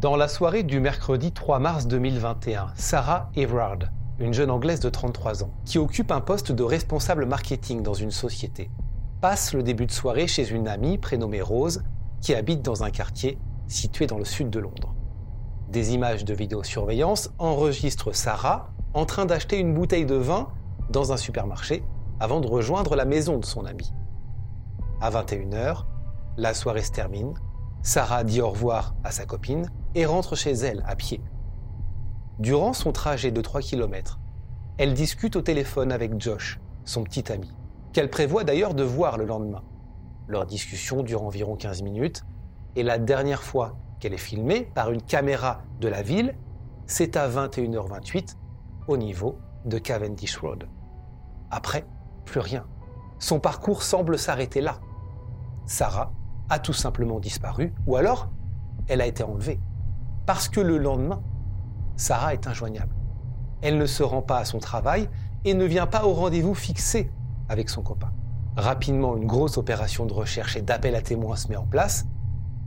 Dans la soirée du mercredi 3 mars 2021, Sarah Everard, une jeune Anglaise de 33 ans, qui occupe un poste de responsable marketing dans une société, passe le début de soirée chez une amie prénommée Rose, qui habite dans un quartier situé dans le sud de Londres. Des images de vidéosurveillance enregistrent Sarah en train d'acheter une bouteille de vin dans un supermarché avant de rejoindre la maison de son amie. À 21h, la soirée se termine. Sarah dit au revoir à sa copine et rentre chez elle à pied. Durant son trajet de 3 km, elle discute au téléphone avec Josh, son petit ami, qu'elle prévoit d'ailleurs de voir le lendemain. Leur discussion dure environ 15 minutes et la dernière fois qu'elle est filmée par une caméra de la ville, c'est à 21h28 au niveau de Cavendish Road. Après, plus rien. Son parcours semble s'arrêter là. Sarah a tout simplement disparu ou alors elle a été enlevée parce que le lendemain, Sarah est injoignable. Elle ne se rend pas à son travail et ne vient pas au rendez-vous fixé avec son copain. Rapidement, une grosse opération de recherche et d'appel à témoins se met en place,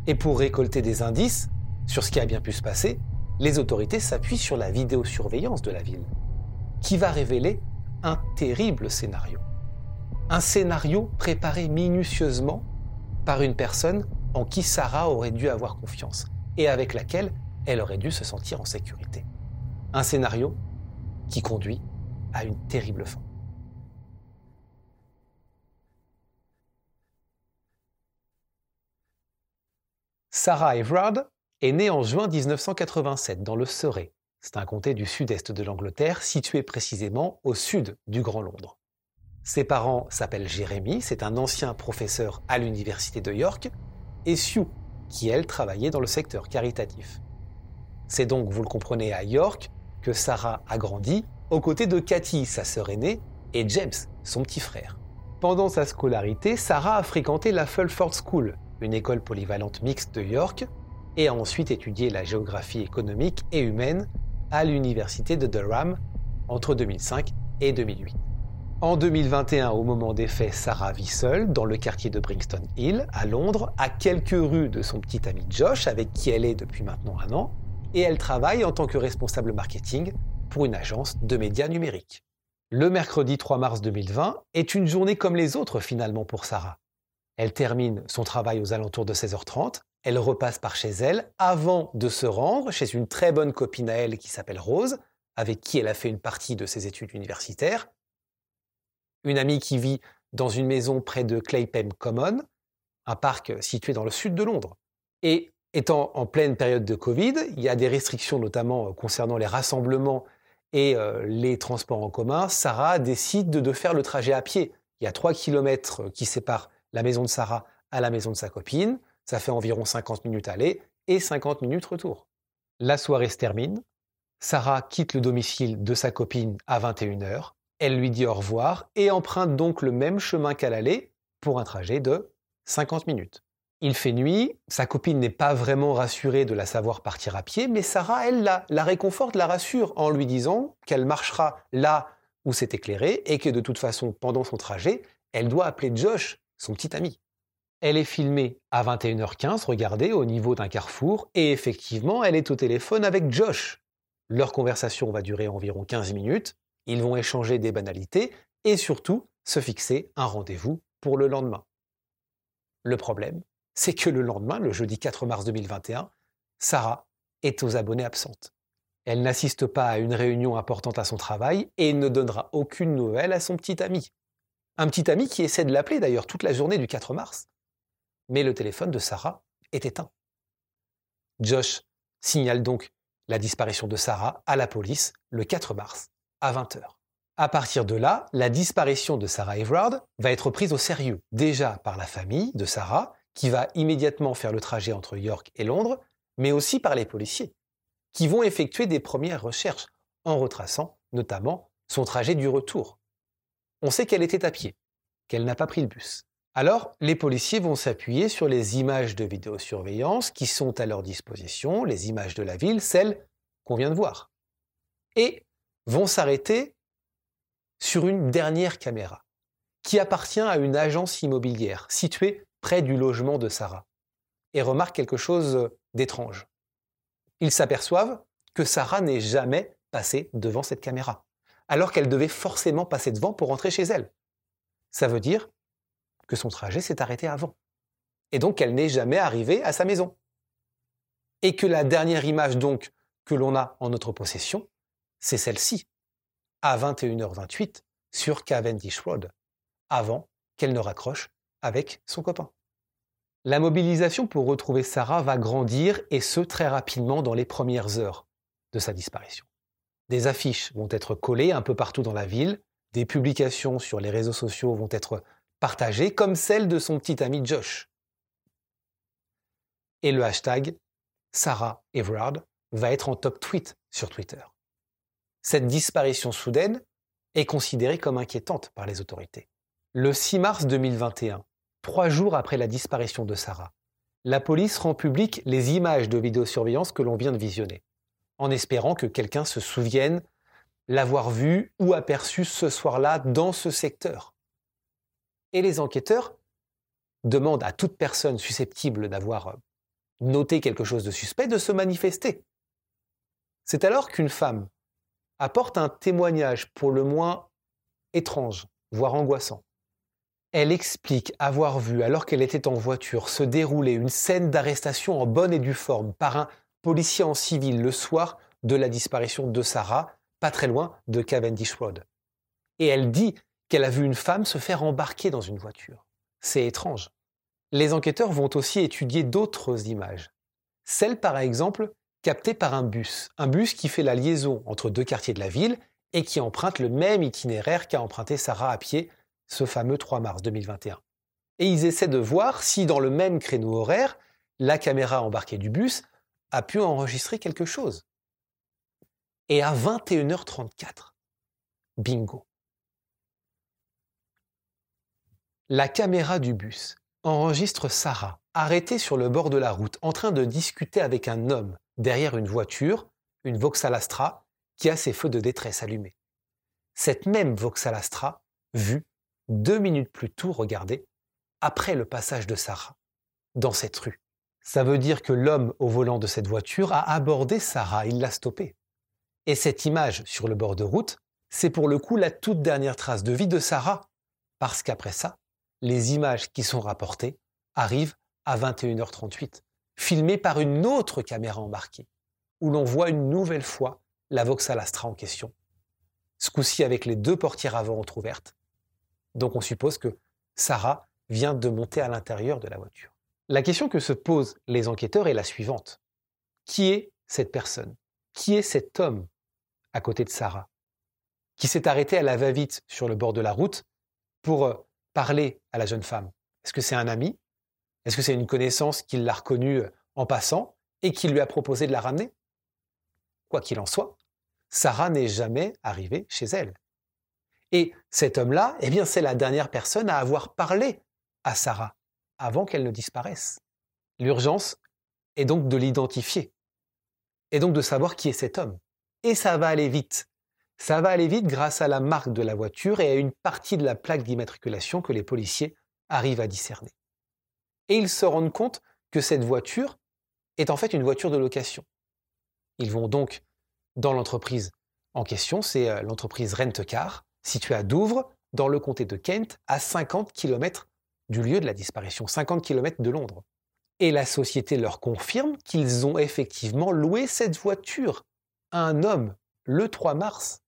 et pour récolter des indices sur ce qui a bien pu se passer, les autorités s'appuient sur la vidéosurveillance de la ville, qui va révéler un terrible scénario. Un scénario préparé minutieusement par une personne en qui Sarah aurait dû avoir confiance et avec laquelle elle aurait dû se sentir en sécurité. Un scénario qui conduit à une terrible fin. Sarah Everard est née en juin 1987 dans le Surrey. C'est un comté du sud-est de l'Angleterre, situé précisément au sud du Grand Londres. Ses parents s'appellent Jérémy, c'est un ancien professeur à l'université de York, et Sue, qui elle travaillait dans le secteur caritatif. C'est donc, vous le comprenez, à York que Sarah a grandi, aux côtés de Cathy, sa sœur aînée, et James, son petit frère. Pendant sa scolarité, Sarah a fréquenté la Fulford School, une école polyvalente mixte de York, et a ensuite étudié la géographie économique et humaine à l'université de Durham entre 2005 et 2008. En 2021, au moment des faits, Sarah vit seule dans le quartier de Brixton Hill, à Londres, à quelques rues de son petit ami Josh, avec qui elle est depuis maintenant un an et elle travaille en tant que responsable marketing pour une agence de médias numériques. Le mercredi 3 mars 2020 est une journée comme les autres finalement pour Sarah. Elle termine son travail aux alentours de 16h30, elle repasse par chez elle avant de se rendre chez une très bonne copine à elle qui s'appelle Rose, avec qui elle a fait une partie de ses études universitaires, une amie qui vit dans une maison près de Claypem Common, un parc situé dans le sud de Londres. Et Étant en pleine période de Covid, il y a des restrictions notamment euh, concernant les rassemblements et euh, les transports en commun. Sarah décide de faire le trajet à pied. Il y a 3 km qui séparent la maison de Sarah à la maison de sa copine. Ça fait environ 50 minutes aller et 50 minutes retour. La soirée se termine. Sarah quitte le domicile de sa copine à 21h. Elle lui dit au revoir et emprunte donc le même chemin qu'à l'aller pour un trajet de 50 minutes. Il fait nuit, sa copine n'est pas vraiment rassurée de la savoir partir à pied, mais Sarah, elle, la, réconforte, la rassure en lui disant qu'elle marchera là où c'est éclairé et que de toute façon, pendant son trajet, elle doit appeler Josh, son petit ami. Elle est filmée à 21h15, regardez, au niveau d'un carrefour, et effectivement, elle est au téléphone avec Josh. Leur conversation va durer environ 15 minutes, ils vont échanger des banalités et surtout se fixer un rendez-vous pour le lendemain. Le problème, c'est que le lendemain, le jeudi 4 mars 2021, Sarah est aux abonnés absentes. Elle n'assiste pas à une réunion importante à son travail et ne donnera aucune nouvelle à son petit ami. Un petit ami qui essaie de l'appeler d'ailleurs toute la journée du 4 mars. Mais le téléphone de Sarah est éteint. Josh signale donc la disparition de Sarah à la police le 4 mars à 20h. À partir de là, la disparition de Sarah Everard va être prise au sérieux, déjà par la famille de Sarah, qui va immédiatement faire le trajet entre York et Londres, mais aussi par les policiers, qui vont effectuer des premières recherches en retraçant notamment son trajet du retour. On sait qu'elle était à pied, qu'elle n'a pas pris le bus. Alors, les policiers vont s'appuyer sur les images de vidéosurveillance qui sont à leur disposition, les images de la ville, celles qu'on vient de voir. Et vont s'arrêter sur une dernière caméra, qui appartient à une agence immobilière située près du logement de Sarah, et remarquent quelque chose d'étrange. Ils s'aperçoivent que Sarah n'est jamais passée devant cette caméra, alors qu'elle devait forcément passer devant pour rentrer chez elle. Ça veut dire que son trajet s'est arrêté avant, et donc qu'elle n'est jamais arrivée à sa maison. Et que la dernière image donc que l'on a en notre possession, c'est celle-ci, à 21h28 sur Cavendish Road, avant qu'elle ne raccroche avec son copain. La mobilisation pour retrouver Sarah va grandir et ce très rapidement dans les premières heures de sa disparition. Des affiches vont être collées un peu partout dans la ville, des publications sur les réseaux sociaux vont être partagées, comme celle de son petit ami Josh. Et le hashtag Sarah Everard va être en top tweet sur Twitter. Cette disparition soudaine est considérée comme inquiétante par les autorités. Le 6 mars 2021, trois jours après la disparition de Sarah, la police rend public les images de vidéosurveillance que l'on vient de visionner, en espérant que quelqu'un se souvienne l'avoir vue ou aperçue ce soir-là dans ce secteur. Et les enquêteurs demandent à toute personne susceptible d'avoir noté quelque chose de suspect de se manifester. C'est alors qu'une femme apporte un témoignage pour le moins étrange, voire angoissant. Elle explique avoir vu, alors qu'elle était en voiture, se dérouler une scène d'arrestation en bonne et due forme par un policier en civil le soir de la disparition de Sarah, pas très loin de Cavendish Road. Et elle dit qu'elle a vu une femme se faire embarquer dans une voiture. C'est étrange. Les enquêteurs vont aussi étudier d'autres images. Celle, par exemple, capté par un bus. Un bus qui fait la liaison entre deux quartiers de la ville et qui emprunte le même itinéraire qu'a emprunté Sarah à pied ce fameux 3 mars 2021. Et ils essaient de voir si dans le même créneau horaire, la caméra embarquée du bus a pu enregistrer quelque chose. Et à 21h34, bingo. La caméra du bus enregistre Sarah arrêtée sur le bord de la route en train de discuter avec un homme derrière une voiture, une Vauxhall Astra, qui a ses feux de détresse allumés. Cette même Vauxhall Astra, vue deux minutes plus tôt, regardez, après le passage de Sarah, dans cette rue. Ça veut dire que l'homme au volant de cette voiture a abordé Sarah, il l'a stoppée. Et cette image sur le bord de route, c'est pour le coup la toute dernière trace de vie de Sarah, parce qu'après ça, les images qui sont rapportées arrivent à 21h38 filmé par une autre caméra embarquée, où l'on voit une nouvelle fois la Vauxhall Astra en question, ce coup-ci avec les deux portières avant entrouvertes. Donc on suppose que Sarah vient de monter à l'intérieur de la voiture. La question que se posent les enquêteurs est la suivante. Qui est cette personne? Qui est cet homme à côté de Sarah? Qui s'est arrêté à la va-vite sur le bord de la route pour euh, parler à la jeune femme? Est-ce que c'est un ami? Est-ce que c'est une connaissance qui l'a reconnue euh, en passant et qui lui a proposé de la ramener? Quoi qu'il en soit, Sarah n'est jamais arrivée chez elle. Et cet homme-là, eh bien, c'est la dernière personne à avoir parlé à Sarah avant qu'elle ne disparaisse. L'urgence est donc de l'identifier et donc de savoir qui est cet homme. Et ça va aller vite. Ça va aller vite grâce à la marque de la voiture et à une partie de la plaque d'immatriculation que les policiers arrivent à discerner et ils se rendent compte que cette voiture est en fait une voiture de location. Ils vont donc dans l'entreprise en question, c'est euh, l'entreprise Rentcar, située à Douvres, dans le comté de Kent, à 50 km du lieu de la disparition, 50 km de Londres. Et la société leur confirme qu'ils ont effectivement loué cette voiture à un homme le 3 mars.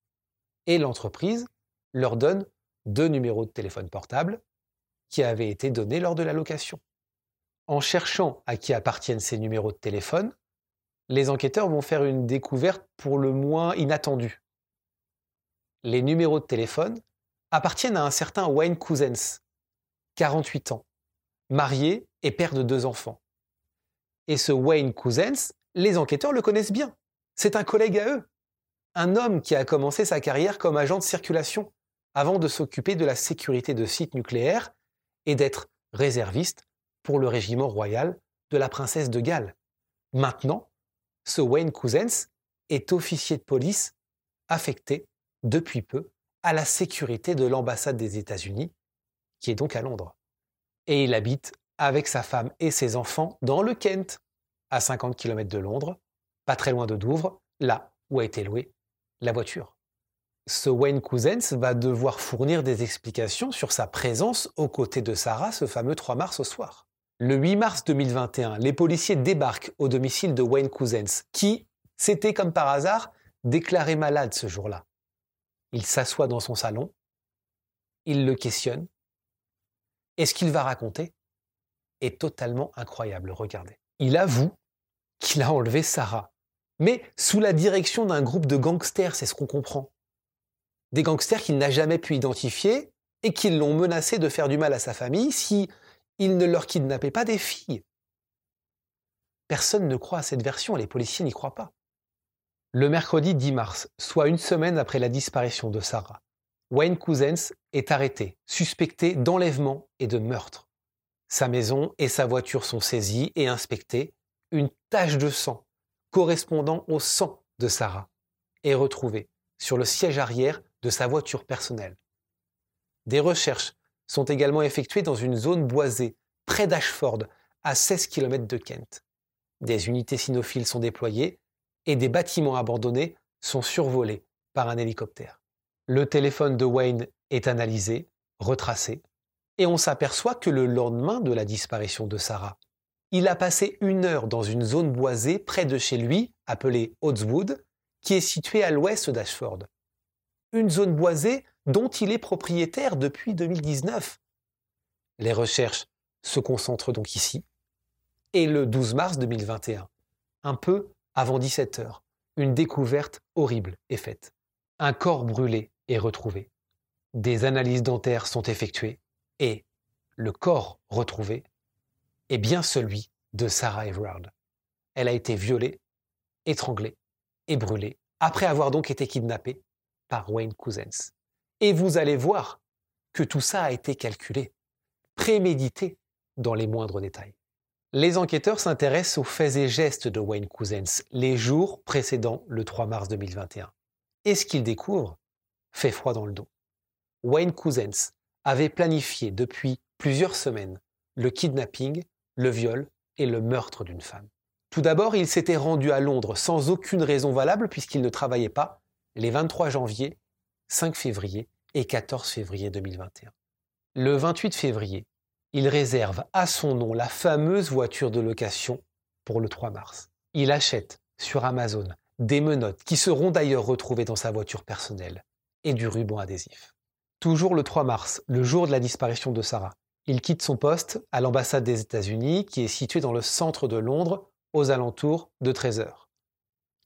Et l'entreprise leur donne deux numéros de téléphone portable qui avaient été donnés lors de la location. En cherchant à qui appartiennent ces numéros de téléphone, les enquêteurs vont faire une découverte pour le moins inattendue. Les numéros de téléphone appartiennent à un certain Wayne Cousins, 48 ans, marié et père de deux enfants. Et ce Wayne Cousins, les enquêteurs le connaissent bien. C'est un collègue à eux. Un homme qui a commencé sa carrière comme agent de circulation avant de s'occuper de la sécurité de sites nucléaires et d'être réserviste pour le régiment royal de la princesse de Galles. Maintenant, ce Wayne Cousins est officier de police affecté depuis peu à la sécurité de l'ambassade des États-Unis, qui est donc à Londres. Et il habite avec sa femme et ses enfants dans le Kent, à 50 km de Londres, pas très loin de Douvres, là où a été louée la voiture. Ce Wayne Cousins va devoir fournir des explications sur sa présence aux côtés de Sarah ce fameux 3 mars au soir. Le 8 mars 2021, les policiers débarquent au domicile de Wayne Cousins, qui s'était comme par hasard déclaré malade ce jour-là. Il s'assoit dans son salon, il le questionne, et ce qu'il va raconter est totalement incroyable, regardez. Il avoue qu'il a enlevé Sarah, mais sous la direction d'un groupe de gangsters, c'est ce qu'on comprend. Des gangsters qu'il n'a jamais pu identifier et qui l'ont menacé de faire du mal à sa famille si il ne leur kidnappait pas des filles. Personne ne croit à cette version, les policiers n'y croient pas. Le mercredi 10 mars, soit une semaine après la disparition de Sarah, Wayne Cousins est arrêté, suspecté d'enlèvement et de meurtre. Sa maison et sa voiture sont saisies et inspectées. Une tache de sang correspondant au sang de Sarah est retrouvée sur le siège arrière de sa voiture personnelle. Des recherches sont également effectuées dans une zone boisée près d'Ashford, à 16 km de Kent. Des unités cynophiles sont déployées et des bâtiments abandonnés sont survolés par un hélicoptère. Le téléphone de Wayne est analysé, retracé, et on s'aperçoit que le lendemain de la disparition de Sarah, il a passé une heure dans une zone boisée près de chez lui, appelée Oddswood, qui est située à l'ouest d'Ashford. Une zone boisée dont il est propriétaire depuis 2019. Les recherches se concentrent donc ici. Et le 12 mars 2021, un peu avant 17 heures, une découverte horrible est faite. Un corps brûlé est retrouvé. Des analyses dentaires sont effectuées et le corps retrouvé est bien celui de Sarah Everard. Elle a été violée, étranglée et brûlée après avoir donc été kidnappée par Wayne Cousins. Et vous allez voir que tout ça a été calculé, prémédité dans les moindres détails. Les enquêteurs s'intéressent aux faits et gestes de Wayne Cousins les jours précédant le 3 mars 2021. Et ce qu'ils découvrent fait froid dans le dos. Wayne Cousins avait planifié depuis plusieurs semaines le kidnapping, le viol et le meurtre d'une femme. Tout d'abord, il s'était rendu à Londres sans aucune raison valable puisqu'il ne travaillait pas les 23 janvier 5 février et 14 février 2021. Le 28 février, il réserve à son nom la fameuse voiture de location pour le 3 mars. Il achète sur Amazon des menottes qui seront d'ailleurs retrouvées dans sa voiture personnelle et du ruban adhésif. Toujours le 3 mars, le jour de la disparition de Sarah, il quitte son poste à l'ambassade des États-Unis qui est située dans le centre de Londres aux alentours de 13 heures.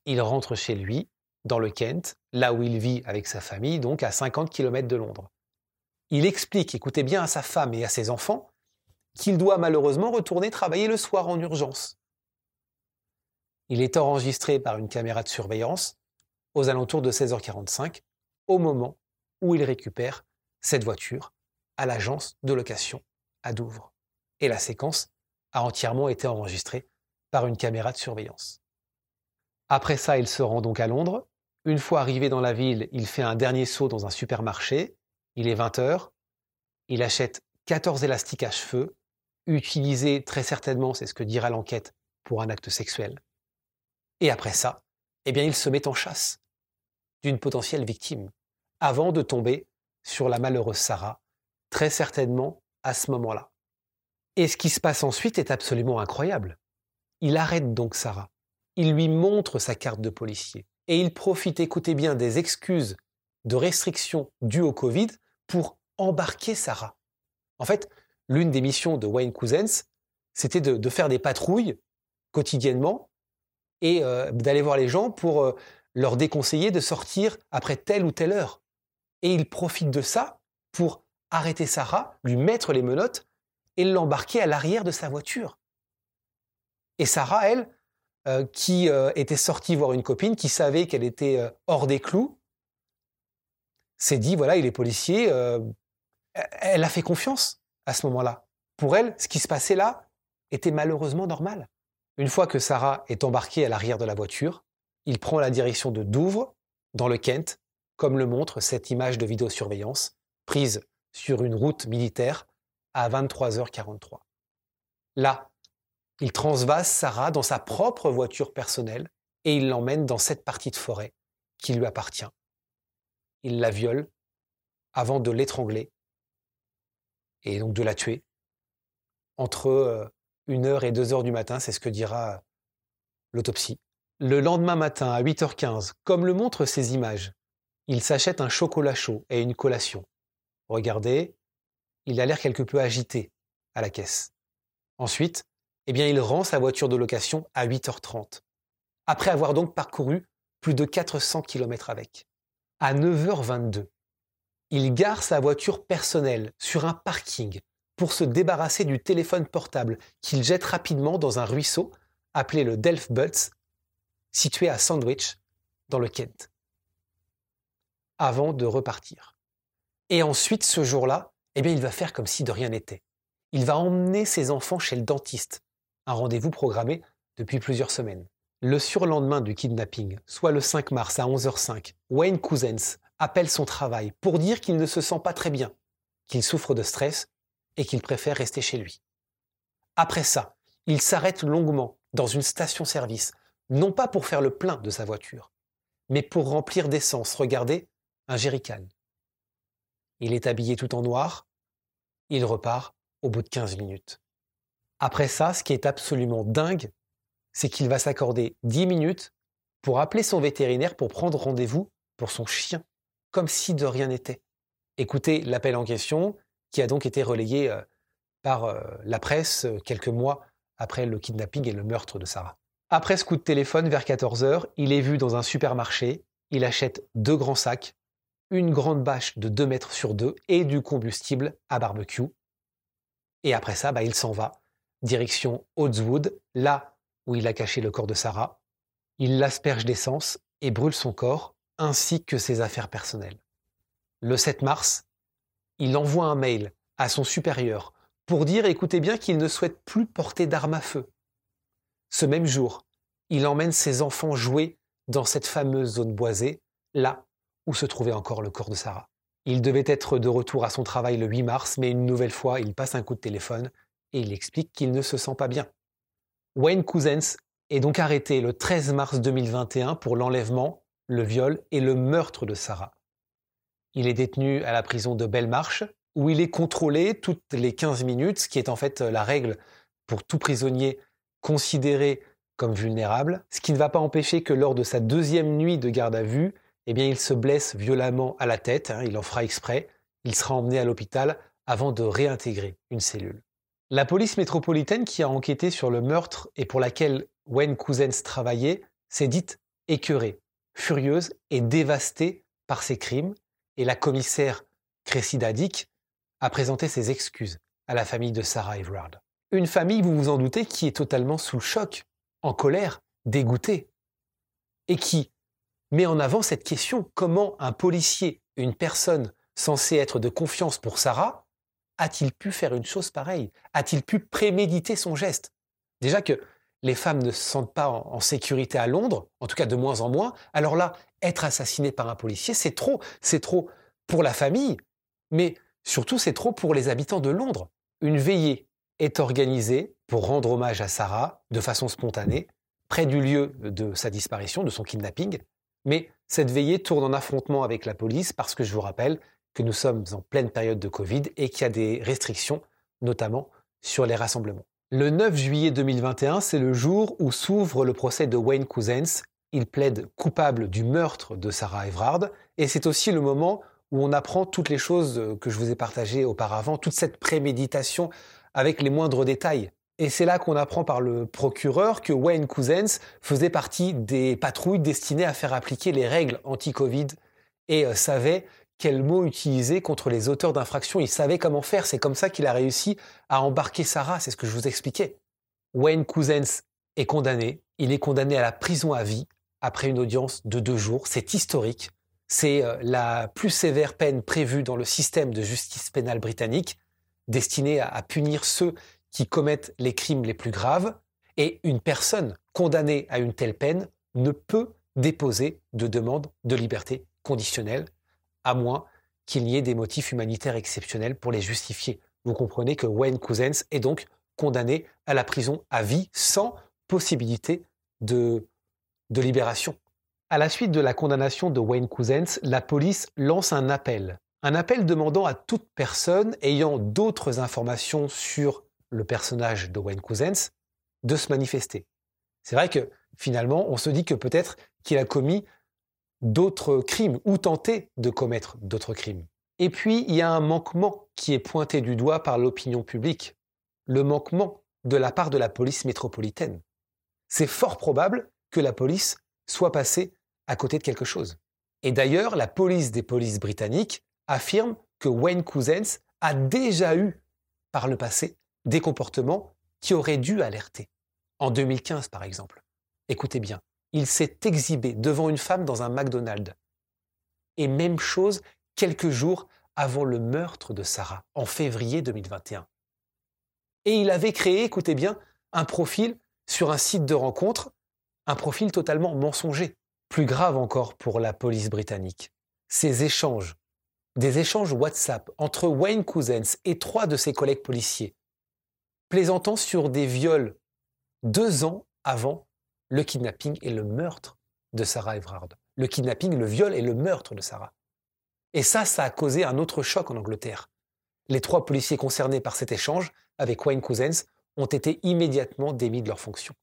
Il rentre chez lui dans le Kent, là où il vit avec sa famille, donc à 50 km de Londres. Il explique, écoutez bien, à sa femme et à ses enfants qu'il doit malheureusement retourner travailler le soir en urgence. Il est enregistré par une caméra de surveillance aux alentours de 16h45, au moment où il récupère cette voiture à l'agence de location à Douvres. Et la séquence a entièrement été enregistrée par une caméra de surveillance. Après ça, il se rend donc à Londres, une fois arrivé dans la ville, il fait un dernier saut dans un supermarché. Il est 20 heures. Il achète 14 élastiques à cheveux, utilisés très certainement, c'est ce que dira l'enquête, pour un acte sexuel. Et après ça, eh bien, il se met en chasse d'une potentielle victime, avant de tomber sur la malheureuse Sarah, très certainement à ce moment-là. Et ce qui se passe ensuite est absolument incroyable. Il arrête donc Sarah. Il lui montre sa carte de policier et il profite, écoutez bien, des excuses de restrictions dues au Covid pour embarquer Sarah. En fait, l'une des missions de Wayne Cousins, c'était de, faire des patrouilles quotidiennement et euh, d'aller voir les gens pour euh, leur déconseiller de sortir après telle ou telle heure. Et il profite de ça pour arrêter Sarah, lui mettre les menottes et l'embarquer à l'arrière de sa voiture. Et Sarah, elle, euh, qui était sortie voir une copine, qui savait qu'elle était hors des clous, s'est dit, voilà, il est policier, elle a fait confiance à ce moment-là. Pour elle, ce qui se passait là était malheureusement normal. Une fois que Sarah est embarquée à l'arrière de la voiture, il prend la direction de Douvres, dans le Kent, comme le montre cette image de vidéosurveillance prise sur une route militaire à 23h43. Là, il transvase Sarah dans sa propre voiture personnelle et il l'emmène dans cette partie de forêt qui lui appartient. Il la viole avant de l'étrangler et donc de la tuer entre 1h euh, et 2h du matin, c'est ce que dira l'autopsie. Le lendemain matin, à 8h15, comme le montrent ces images, il s'achète un chocolat chaud et une collation. Regardez, il a l'air quelque peu agité à la caisse. Ensuite, eh bien, il rend sa voiture de location à 8h30, après avoir donc parcouru plus de 400 km avec. À 9h22, il gare sa voiture personnelle sur un parking pour se débarrasser du téléphone portable qu'il jette rapidement dans un ruisseau appelé le Delft Butts, situé à Sandwich, dans le Kent, avant de repartir. Et ensuite, ce jour-là, eh bien, il va faire comme si de rien n'était. Il va emmener ses enfants chez le dentiste, un rendez-vous programmé depuis plusieurs semaines. Le surlendemain du kidnapping, soit le 5 mars à 11h05, Wayne Cousins appelle son travail pour dire qu'il ne se sent pas très bien, qu'il souffre de stress et qu'il préfère rester chez lui. Après ça, il s'arrête longuement dans une station-service, non pas pour faire le plein de sa voiture, mais pour remplir d'essence, regardez, un jerrycan. Il est habillé tout en noir, il repart au bout de 15 minutes. Après ça, ce qui est absolument dingue, c'est qu'il va s'accorder 10 minutes pour appeler son vétérinaire pour prendre rendez-vous pour son chien comme si de rien n'était. Écoutez l'appel en question, qui a donc été relayé euh, par euh, la presse euh, quelques mois après le kidnapping et le meurtre de Sarah. Après ce coup de téléphone, vers 14h, il est vu dans un supermarché, il achète deux grands sacs, une grande bâche de 2 mètres sur 2 et du combustible à barbecue. Et après ça, bah, il s'en va, direction Oddswood, là où il a caché le corps de Sarah. Il l'asperge d'essence et brûle son corps ainsi que ses affaires personnelles. Le 7 mars, il envoie un mail à son supérieur pour dire, écoutez bien, qu'il ne souhaite plus porter d'armes à feu. Ce même jour, il emmène ses enfants jouer dans cette fameuse zone boisée, là où se trouvait encore le corps de Sarah. Il devait être de retour à son travail le 8 mars, mais une nouvelle fois, il passe un coup de téléphone et il explique qu'il ne se sent pas bien. Wayne Cousins est donc arrêté le 13 mars 2021 pour l'enlèvement le viol et le meurtre de Sarah. Il est détenu à la prison de Belmarsh, où il est contrôlé toutes les 15 minutes, ce qui est en fait la règle pour tout prisonnier considéré comme vulnérable, ce qui ne va pas empêcher que lors de sa deuxième nuit de garde à vue, eh bien, il se blesse violemment à la tête, hein, il en fera exprès, il sera emmené à l'hôpital avant de réintégrer une cellule. La police métropolitaine qui a enquêté sur le meurtre et pour laquelle Wayne Cousins travaillait s'est dite écœurée furieuse et dévastée par ces crimes, et la commissaire Cressida Dick a présenté ses excuses à la famille de Sarah Everard. Une famille, vous vous en doutez, qui est totalement sous le choc, en colère, dégoûtée, et qui met en avant cette question comment un policier, une personne censée être de confiance pour Sarah, a-t-il pu faire une chose pareille? A-t-il pu préméditer son geste? Déjà que les femmes ne se sentent pas en, sécurité à Londres, en tout cas de moins en moins, alors là, être assassiné par un policier, c'est trop. C'est trop pour la famille, mais surtout c'est trop pour les habitants de Londres. Une veillée est organisée pour rendre hommage à Sarah de façon spontanée, près du lieu de sa disparition, de son kidnapping, mais cette veillée tourne en affrontement avec la police parce que je vous rappelle que nous sommes en pleine période de Covid et qu'il y a des restrictions, notamment sur les rassemblements. Le 9 juillet 2021, c'est le jour où s'ouvre le procès de Wayne Cousins. Il plaide coupable du meurtre de Sarah Everard et c'est aussi le moment où on apprend toutes les choses que je vous ai partagées auparavant, toute cette préméditation avec les moindres détails. Et c'est là qu'on apprend par le procureur que Wayne Cousins faisait partie des patrouilles destinées à faire appliquer les règles anti-Covid et euh, savait quels mots utiliser contre les auteurs d'infractions. Il savait comment faire. C'est comme ça qu'il a réussi à embarquer Sarah. C'est ce que je vous expliquais. Wayne Cousins est condamné. Il est condamné à la prison à vie après une audience de deux jours. C'est historique. C'est euh, la plus sévère peine prévue dans le système de justice pénale britannique, destinée à punir ceux qui commettent les crimes les plus graves. Et une personne condamnée à une telle peine ne peut déposer de demande de liberté conditionnelle à moins qu'il n'y ait des motifs humanitaires exceptionnels pour les justifier. Vous comprenez que Wayne Cousins est donc condamné à la prison à vie sans possibilité de, libération. À la suite de la condamnation de Wayne Cousins, la police lance un appel. Un appel demandant à toute personne ayant d'autres informations sur le personnage de Wayne Cousins de se manifester. C'est vrai que finalement, on se dit que peut-être qu'il a commis d'autres crimes ou tenté de commettre d'autres crimes. Et puis, il y a un manquement qui est pointé du doigt par l'opinion publique, le manquement de la part de la police métropolitaine. C'est fort probable que la police soit passée à côté de quelque chose. Et d'ailleurs, la police des polices britanniques affirme que Wayne Cousins a déjà eu, par le passé, des comportements qui auraient dû alerter. En 2015, par exemple. Écoutez bien, il s'est exhibé devant une femme dans un McDonald's. Et même chose quelques jours avant le meurtre de Sarah, en février 2021. Et il avait créé, écoutez bien, un profil sur un site de rencontre, un profil totalement mensonger. Plus grave encore pour la police britannique. Ces échanges, des échanges WhatsApp entre Wayne Cousins et trois de ses collègues policiers, plaisantant sur des viols deux ans avant le kidnapping et le meurtre de Sarah Everard. Le kidnapping, le viol et le meurtre de Sarah. Et ça, ça a causé un autre choc en Angleterre. Les trois policiers concernés par cet échange avec Wayne Cousins ont été immédiatement démis de leurs fonctions.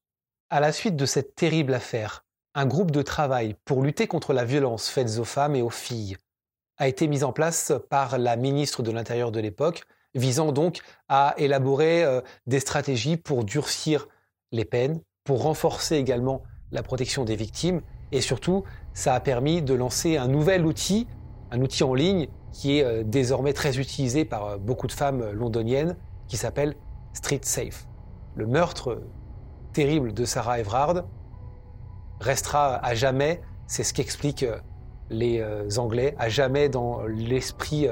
À la suite de cette terrible affaire, un groupe de travail pour lutter contre la violence faite aux femmes et aux filles a été mis en place par la ministre de l'Intérieur de l'époque, visant donc à élaborer euh, des stratégies pour durcir les peines, pour renforcer également la protection des victimes et surtout, ça a permis de lancer un nouvel outil, un outil en ligne qui est euh, désormais très utilisé par euh, beaucoup de femmes londoniennes, qui s'appelle Street Safe. Le meurtre terrible de Sarah Everard restera à jamais, c'est ce qu'expliquent euh, les Anglais, à jamais dans l'esprit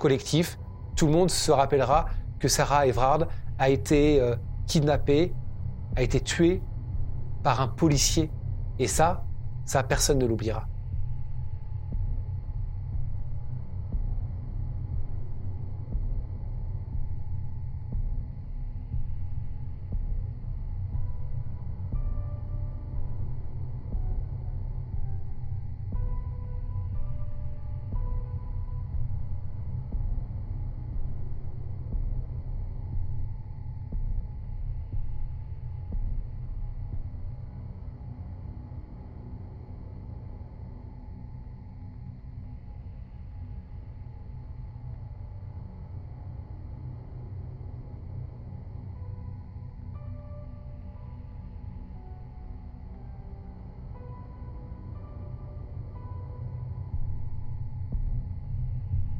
collectif. Tout le monde se rappellera que Sarah Everard a été kidnappée, a été tuée par un policier. Et ça, ça, personne ne l'oubliera.